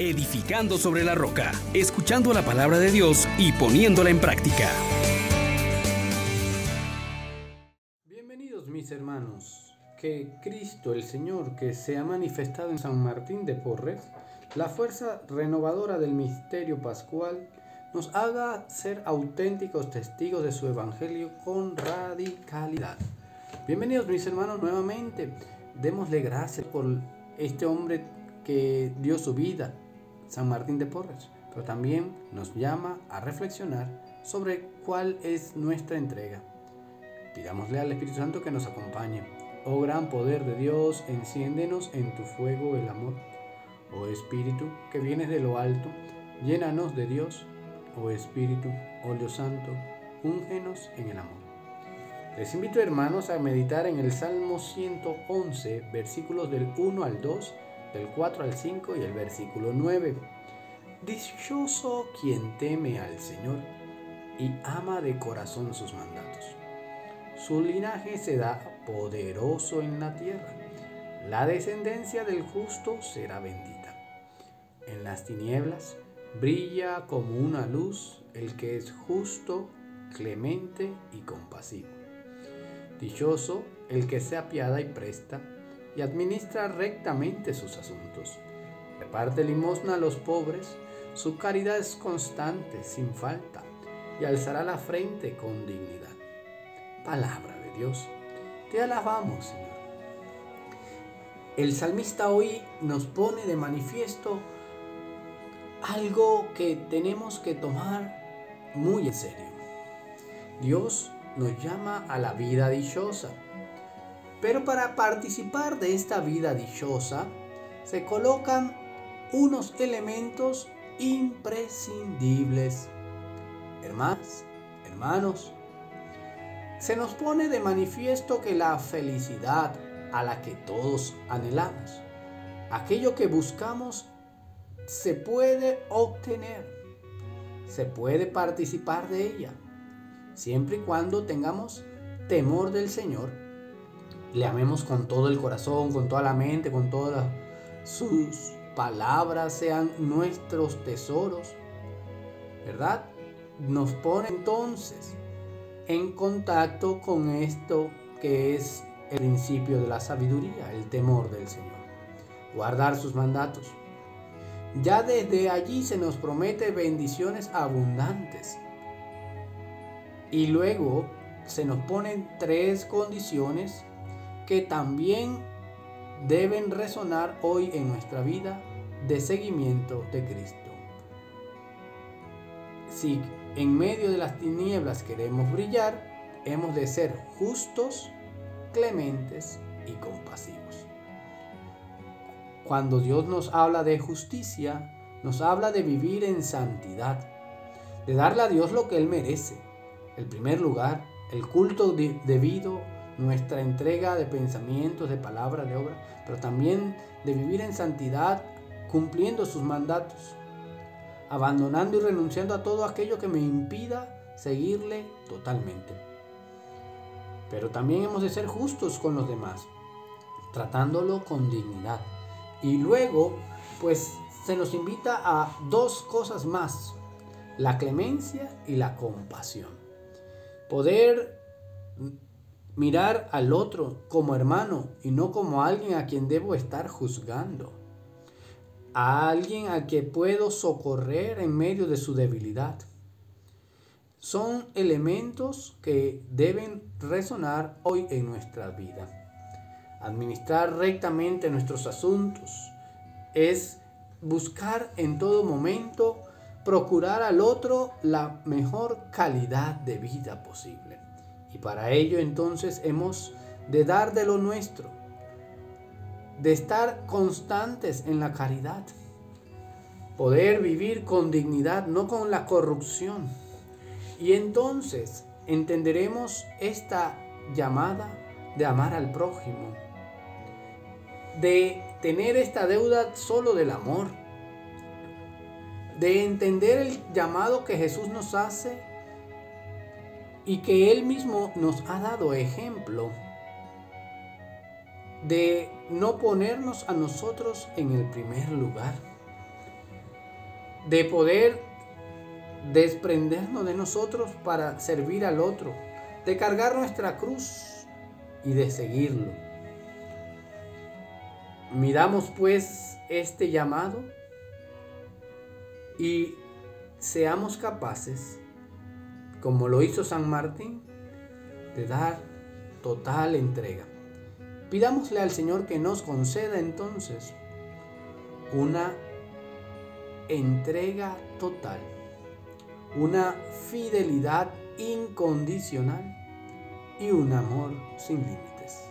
edificando sobre la roca, escuchando la palabra de Dios y poniéndola en práctica. Bienvenidos mis hermanos, que Cristo el Señor que se ha manifestado en San Martín de Porres, la fuerza renovadora del misterio pascual, nos haga ser auténticos testigos de su Evangelio con radicalidad. Bienvenidos mis hermanos nuevamente. Démosle gracias por este hombre que dio su vida, San Martín de Porres, pero también nos llama a reflexionar sobre cuál es nuestra entrega. Pidámosle al Espíritu Santo que nos acompañe. Oh gran poder de Dios, enciéndenos en tu fuego el amor. Oh Espíritu que vienes de lo alto, llénanos de Dios. Oh Espíritu, óleo santo, úngenos en el amor. Les invito hermanos a meditar en el Salmo 111, versículos del 1 al 2, del 4 al 5 y el versículo 9. Dichoso quien teme al Señor y ama de corazón sus mandatos. Su linaje se da poderoso en la tierra. La descendencia del justo será bendita. En las tinieblas brilla como una luz el que es justo, clemente y compasivo. Dichoso el que se apiada y presta y administra rectamente sus asuntos. Reparte limosna a los pobres, su caridad es constante, sin falta, y alzará la frente con dignidad. Palabra de Dios. Te alabamos, Señor. El salmista hoy nos pone de manifiesto algo que tenemos que tomar muy en serio. Dios nos llama a la vida dichosa. Pero para participar de esta vida dichosa se colocan unos elementos imprescindibles. Hermanos, hermanos, se nos pone de manifiesto que la felicidad a la que todos anhelamos, aquello que buscamos, se puede obtener, se puede participar de ella siempre y cuando tengamos temor del Señor, le amemos con todo el corazón, con toda la mente, con todas sus palabras, sean nuestros tesoros, ¿verdad? Nos pone entonces en contacto con esto que es el principio de la sabiduría, el temor del Señor. Guardar sus mandatos. Ya desde allí se nos promete bendiciones abundantes y luego se nos ponen tres condiciones que también deben resonar hoy en nuestra vida de seguimiento de Cristo. Si en medio de las tinieblas queremos brillar, hemos de ser justos, clementes y compasivos. Cuando Dios nos habla de justicia, nos habla de vivir en santidad, de darle a Dios lo que Él merece el primer lugar, el culto debido, nuestra entrega de pensamientos, de palabras, de obras, pero también de vivir en santidad, cumpliendo sus mandatos, abandonando y renunciando a todo aquello que me impida seguirle totalmente. Pero también hemos de ser justos con los demás, tratándolo con dignidad. Y luego, pues se nos invita a dos cosas más, la clemencia y la compasión. Poder mirar al otro como hermano y no como alguien a quien debo estar juzgando. A alguien a que puedo socorrer en medio de su debilidad. Son elementos que deben resonar hoy en nuestra vida. Administrar rectamente nuestros asuntos es buscar en todo momento procurar al otro la mejor calidad de vida posible. Y para ello entonces hemos de dar de lo nuestro, de estar constantes en la caridad, poder vivir con dignidad, no con la corrupción. Y entonces entenderemos esta llamada de amar al prójimo, de tener esta deuda solo del amor, de entender el llamado que Jesús nos hace y que Él mismo nos ha dado ejemplo de no ponernos a nosotros en el primer lugar, de poder desprendernos de nosotros para servir al otro, de cargar nuestra cruz y de seguirlo. Miramos pues este llamado y seamos capaces, como lo hizo San Martín, de dar total entrega. Pidámosle al Señor que nos conceda entonces una entrega total una fidelidad incondicional y un amor sin límites.